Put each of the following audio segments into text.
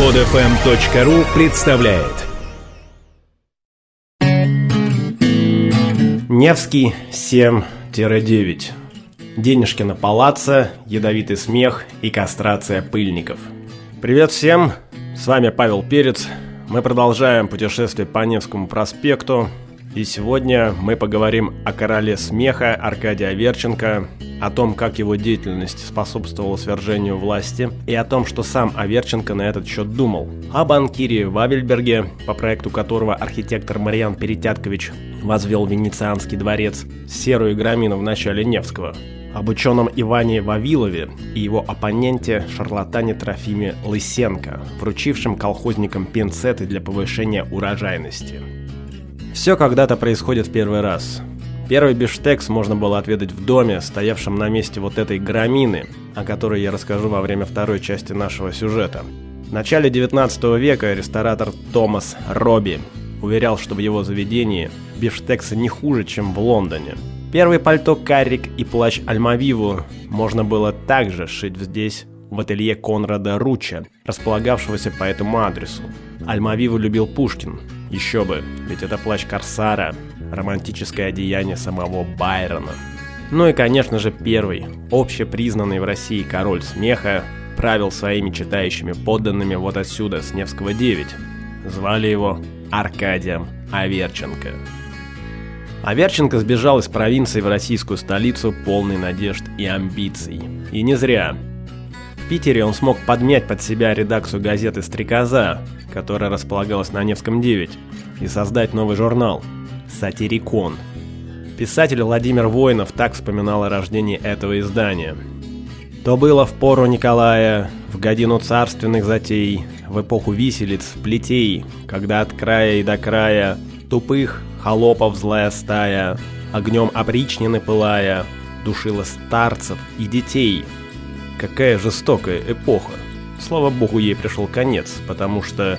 Подфм.ру представляет. Невский 7-9 Денежки на палаца, ядовитый смех и кастрация пыльников. Привет всем, с вами Павел Перец. Мы продолжаем путешествие по Невскому проспекту и сегодня мы поговорим о короле смеха Аркадия Аверченко, о том, как его деятельность способствовала свержению власти, и о том, что сам Аверченко на этот счет думал. О банкире Вавельберге, по проекту которого архитектор Мариан Перетяткович возвел Венецианский дворец, серую грамину в начале Невского, об ученом Иване Вавилове и его оппоненте шарлатане Трофиме Лысенко, вручившем колхозникам пинцеты для повышения урожайности. Все когда-то происходит в первый раз. Первый биштекс можно было отведать в доме, стоявшем на месте вот этой грамины, о которой я расскажу во время второй части нашего сюжета. В начале 19 века ресторатор Томас Робби уверял, что в его заведении бифштексы не хуже, чем в Лондоне. Первый пальто Каррик и плащ Альмавиву можно было также шить здесь, в ателье Конрада Руча, располагавшегося по этому адресу. Альмавиву любил Пушкин, еще бы, ведь это плащ Корсара, романтическое одеяние самого Байрона. Ну и, конечно же, первый, общепризнанный в России король смеха, правил своими читающими подданными вот отсюда, с Невского 9. Звали его Аркадием Аверченко. Аверченко сбежал из провинции в российскую столицу полный надежд и амбиций. И не зря. В Питере он смог подмять под себя редакцию газеты «Стрекоза», которая располагалась на Невском 9, и создать новый журнал «Сатирикон». Писатель Владимир Воинов так вспоминал о рождении этого издания. То было в пору Николая, в годину царственных затей, в эпоху виселиц, плетей, когда от края и до края тупых холопов злая стая, огнем опричнины пылая, душила старцев и детей. Какая жестокая эпоха! Слава богу, ей пришел конец, потому что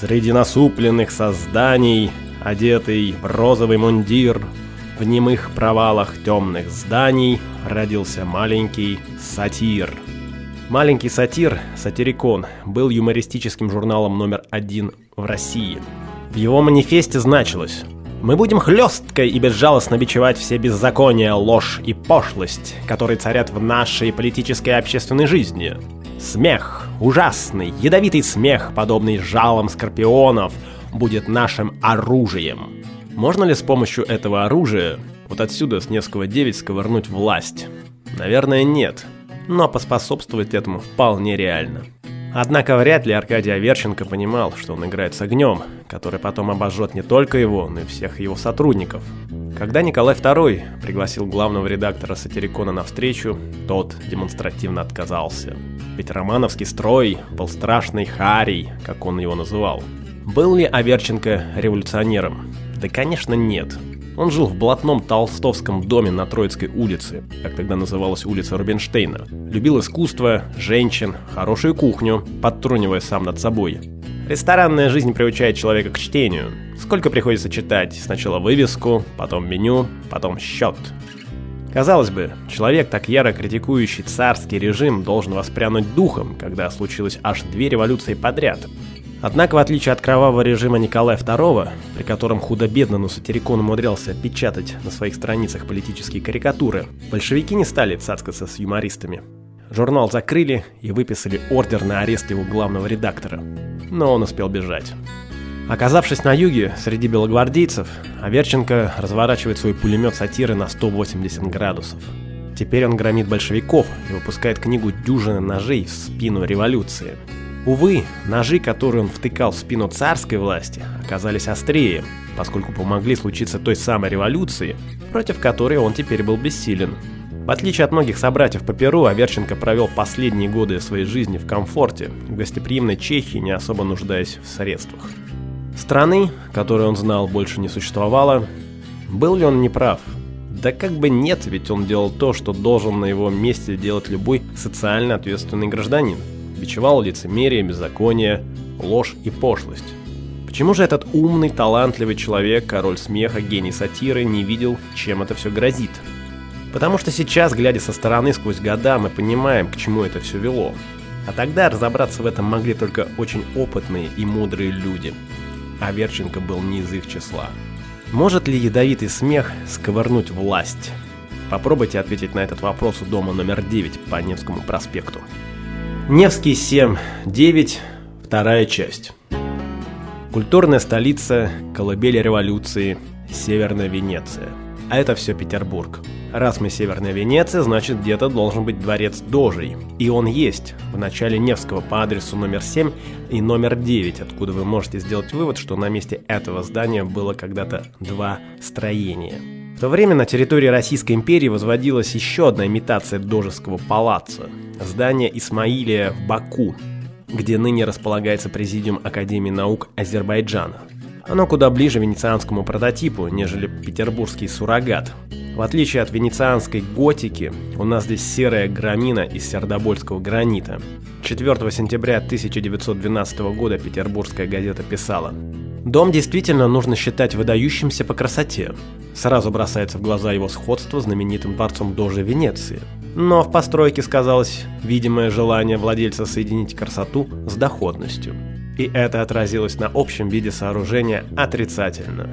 среди насупленных созданий, одетый в розовый мундир, в немых провалах темных зданий родился маленький сатир. Маленький сатир, сатирикон, был юмористическим журналом номер один в России. В его манифесте значилось мы будем хлестко и безжалостно бичевать все беззакония, ложь и пошлость, которые царят в нашей политической и общественной жизни. Смех, ужасный, ядовитый смех, подобный жалам скорпионов, будет нашим оружием. Можно ли с помощью этого оружия, вот отсюда с Невского 9, сковырнуть власть? Наверное, нет, но поспособствовать этому вполне реально. Однако вряд ли Аркадий Аверченко понимал, что он играет с огнем, который потом обожжет не только его, но и всех его сотрудников. Когда Николай II пригласил главного редактора Сатирикона на встречу, тот демонстративно отказался. Ведь романовский строй был страшный харий, как он его называл. Был ли Аверченко революционером? Да, конечно, нет. Он жил в блатном толстовском доме на Троицкой улице, как тогда называлась улица Рубинштейна. Любил искусство, женщин, хорошую кухню, подтрунивая сам над собой. Ресторанная жизнь приучает человека к чтению. Сколько приходится читать? Сначала вывеску, потом меню, потом счет. Казалось бы, человек, так яро критикующий царский режим, должен воспрянуть духом, когда случилось аж две революции подряд. Однако, в отличие от кровавого режима Николая II, при котором худо-бедно, но сатирикон умудрялся печатать на своих страницах политические карикатуры, большевики не стали цацкаться с юмористами. Журнал закрыли и выписали ордер на арест его главного редактора. Но он успел бежать. Оказавшись на юге, среди белогвардейцев, Аверченко разворачивает свой пулемет сатиры на 180 градусов. Теперь он громит большевиков и выпускает книгу «Дюжины ножей» в спину революции – Увы, ножи, которые он втыкал в спину царской власти, оказались острее, поскольку помогли случиться той самой революции, против которой он теперь был бессилен. В отличие от многих собратьев по Перу, Аверченко провел последние годы своей жизни в комфорте, в гостеприимной Чехии, не особо нуждаясь в средствах. Страны, которую он знал, больше не существовало. Был ли он неправ? Да как бы нет, ведь он делал то, что должен на его месте делать любой социально ответственный гражданин бичевал лицемерие, беззаконие, ложь и пошлость. Почему же этот умный, талантливый человек, король смеха, гений сатиры, не видел, чем это все грозит? Потому что сейчас, глядя со стороны сквозь года, мы понимаем, к чему это все вело. А тогда разобраться в этом могли только очень опытные и мудрые люди. А Верченко был не из их числа. Может ли ядовитый смех сковырнуть власть? Попробуйте ответить на этот вопрос у дома номер 9 по Невскому проспекту. Невский 7, 9, вторая часть. Культурная столица, колыбель революции, Северная Венеция. А это все Петербург. Раз мы Северная Венеция, значит где-то должен быть дворец Дожей. И он есть в начале Невского по адресу номер 7 и номер 9, откуда вы можете сделать вывод, что на месте этого здания было когда-то два строения. То время на территории Российской империи возводилась еще одна имитация Дожеского палаца – здание Исмаилия в Баку, где ныне располагается Президиум Академии наук Азербайджана. Оно куда ближе венецианскому прототипу, нежели петербургский суррогат. В отличие от венецианской готики, у нас здесь серая гранина из сердобольского гранита. 4 сентября 1912 года петербургская газета писала «Дом действительно нужно считать выдающимся по красоте. Сразу бросается в глаза его сходство с знаменитым дворцом Дожи Венеции. Но в постройке сказалось видимое желание владельца соединить красоту с доходностью. И это отразилось на общем виде сооружения отрицательно.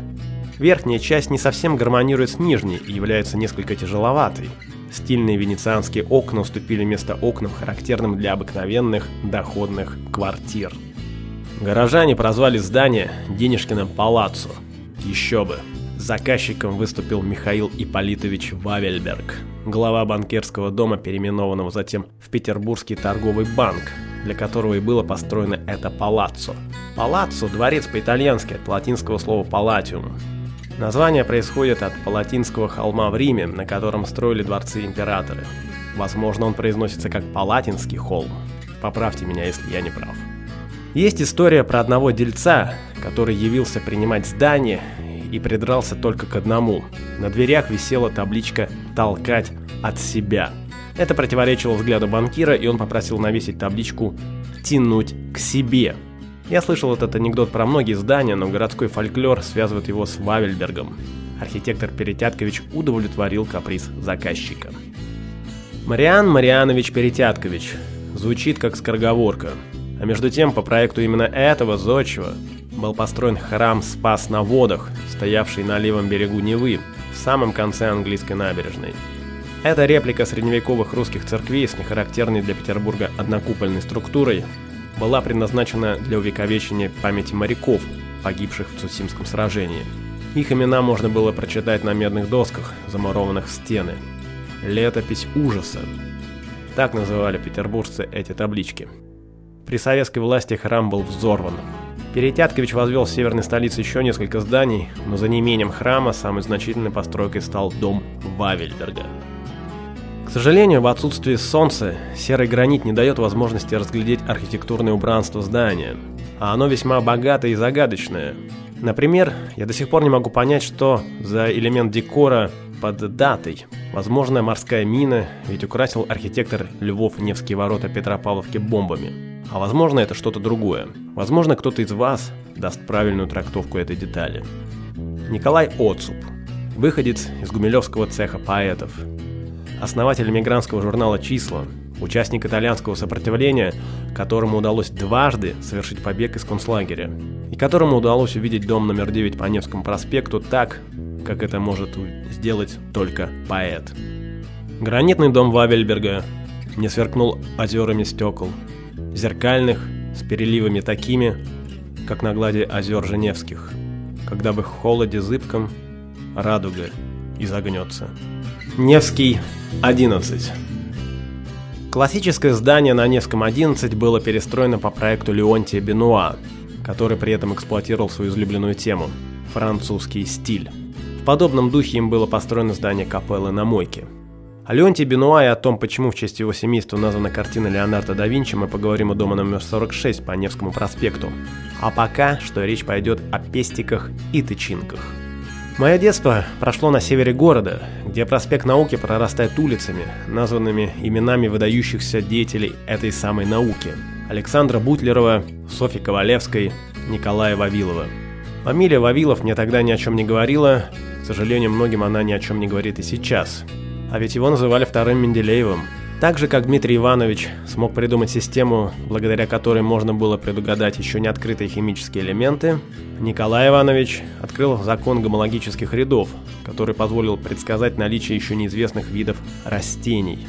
Верхняя часть не совсем гармонирует с нижней и является несколько тяжеловатой. Стильные венецианские окна уступили место окнам, характерным для обыкновенных доходных квартир. Горожане прозвали здание Денежкиным палаццо. Еще бы. Заказчиком выступил Михаил Иполитович Вавельберг, глава банкирского дома, переименованного затем в Петербургский торговый банк, для которого и было построено это палаццо. Палаццо – дворец по-итальянски, от латинского слова «палатиум». Название происходит от палатинского холма в Риме, на котором строили дворцы императоры. Возможно, он произносится как «палатинский холм». Поправьте меня, если я не прав. Есть история про одного дельца, который явился принимать здание и придрался только к одному. На дверях висела табличка «Толкать от себя». Это противоречило взгляду банкира, и он попросил навесить табличку «Тянуть к себе». Я слышал этот анекдот про многие здания, но городской фольклор связывает его с Вавельбергом. Архитектор Перетяткович удовлетворил каприз заказчика. Мариан Марианович Перетяткович. Звучит как скороговорка. А между тем, по проекту именно этого зодчего был построен храм Спас на водах, стоявший на левом берегу Невы, в самом конце английской набережной. Это реплика средневековых русских церквей с нехарактерной для Петербурга однокупольной структурой была предназначена для увековечения памяти моряков, погибших в Цусимском сражении. Их имена можно было прочитать на медных досках, замурованных в стены. «Летопись ужаса». Так называли петербуржцы эти таблички. При советской власти храм был взорван. Перетяткович возвел в северной столице еще несколько зданий, но за неимением храма самой значительной постройкой стал дом Вавельберга. К сожалению, в отсутствии солнца серый гранит не дает возможности разглядеть архитектурное убранство здания, а оно весьма богатое и загадочное. Например, я до сих пор не могу понять, что за элемент декора под датой. Возможно, морская мина, ведь украсил архитектор Львов Невские ворота Петропавловки бомбами. А возможно это что-то другое. Возможно кто-то из вас даст правильную трактовку этой детали. Николай Оцуп, выходец из Гумилевского цеха поэтов, основатель эмигрантского журнала «Числа», участник итальянского сопротивления, которому удалось дважды совершить побег из концлагеря, и которому удалось увидеть дом номер 9 по Невскому проспекту так, как это может сделать только поэт. Гранитный дом Вавельберга не сверкнул озерами стекол, зеркальных, с переливами такими, как на глади озер Женевских, когда в их холоде зыбком радуга изогнется. Невский 11 Классическое здание на Невском 11 было перестроено по проекту Леонтия Бенуа, который при этом эксплуатировал свою излюбленную тему – французский стиль. В подобном духе им было построено здание капеллы на Мойке – о Леонтии Бенуа и о том, почему в честь его семейства названа картина Леонардо да Винчи, мы поговорим у дома номер 46 по Невскому проспекту. А пока, что речь пойдет о пестиках и тычинках. Мое детство прошло на севере города, где проспект науки прорастает улицами, названными именами выдающихся деятелей этой самой науки. Александра Бутлерова, Софьи Ковалевской, Николая Вавилова. Фамилия Вавилов мне тогда ни о чем не говорила, к сожалению, многим она ни о чем не говорит и сейчас – а ведь его называли вторым Менделеевым. Так же, как Дмитрий Иванович смог придумать систему, благодаря которой можно было предугадать еще не открытые химические элементы, Николай Иванович открыл закон гомологических рядов, который позволил предсказать наличие еще неизвестных видов растений.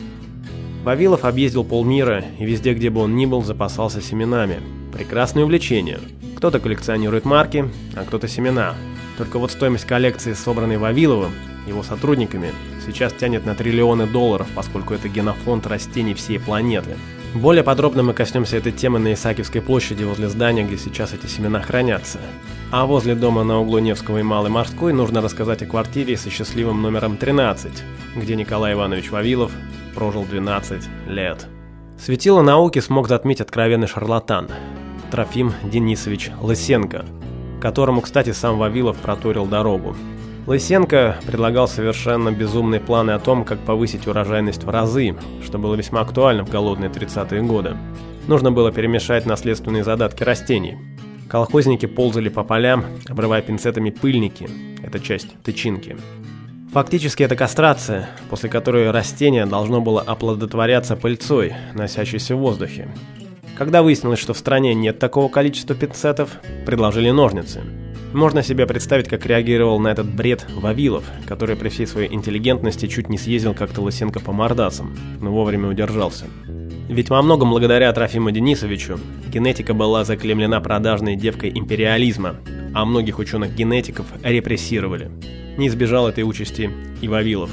Вавилов объездил полмира и везде, где бы он ни был, запасался семенами. Прекрасное увлечение. Кто-то коллекционирует марки, а кто-то семена. Только вот стоимость коллекции, собранной Вавиловым, его сотрудниками, сейчас тянет на триллионы долларов, поскольку это генофонд растений всей планеты. Более подробно мы коснемся этой темы на Исаакиевской площади возле здания, где сейчас эти семена хранятся. А возле дома на углу Невского и Малой Морской нужно рассказать о квартире со счастливым номером 13, где Николай Иванович Вавилов прожил 12 лет. Светило науки смог затмить откровенный шарлатан Трофим Денисович Лысенко, которому, кстати, сам Вавилов проторил дорогу. Лысенко предлагал совершенно безумные планы о том, как повысить урожайность в разы, что было весьма актуально в голодные 30-е годы. Нужно было перемешать наследственные задатки растений. Колхозники ползали по полям, обрывая пинцетами пыльники, это часть тычинки. Фактически это кастрация, после которой растение должно было оплодотворяться пыльцой, носящейся в воздухе. Когда выяснилось, что в стране нет такого количества пинцетов, предложили ножницы – можно себе представить, как реагировал на этот бред Вавилов, который при всей своей интеллигентности чуть не съездил как-то Лысенко по мордасам, но вовремя удержался. Ведь во многом благодаря Трофиму Денисовичу генетика была заклемлена продажной девкой империализма, а многих ученых-генетиков репрессировали. Не избежал этой участи и Вавилов.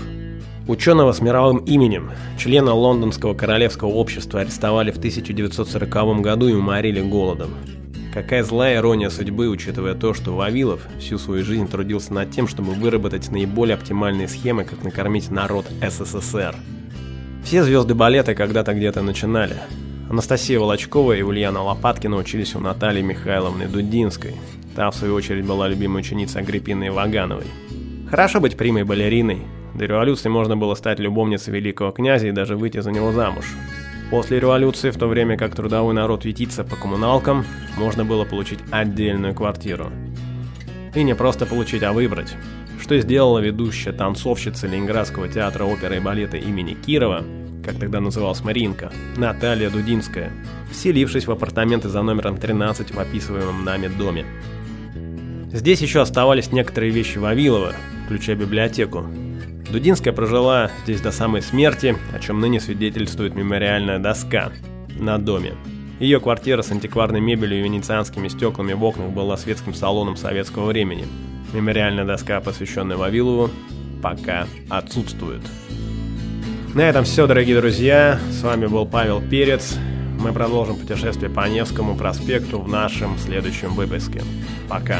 Ученого с мировым именем, члена Лондонского королевского общества арестовали в 1940 году и уморили голодом. Какая злая ирония судьбы, учитывая то, что Вавилов всю свою жизнь трудился над тем, чтобы выработать наиболее оптимальные схемы, как накормить народ СССР. Все звезды балета когда-то где-то начинали. Анастасия Волочкова и Ульяна Лопаткина учились у Натальи Михайловны Дудинской. Та, в свою очередь, была любимой ученицей Агриппины Вагановой. Хорошо быть примой балериной. До революции можно было стать любовницей великого князя и даже выйти за него замуж. После революции, в то время как трудовой народ ветится по коммуналкам, можно было получить отдельную квартиру. И не просто получить, а выбрать. Что сделала ведущая танцовщица Ленинградского театра оперы и балета имени Кирова, как тогда называлась Маринка, Наталья Дудинская, вселившись в апартаменты за номером 13 в описываемом нами доме. Здесь еще оставались некоторые вещи Вавилова, включая библиотеку, Дудинская прожила здесь до самой смерти, о чем ныне свидетельствует мемориальная доска на доме. Ее квартира с антикварной мебелью и венецианскими стеклами в окнах была светским салоном советского времени. Мемориальная доска, посвященная Вавилову, пока отсутствует. На этом все, дорогие друзья. С вами был Павел Перец. Мы продолжим путешествие по Невскому проспекту в нашем следующем выпуске. Пока.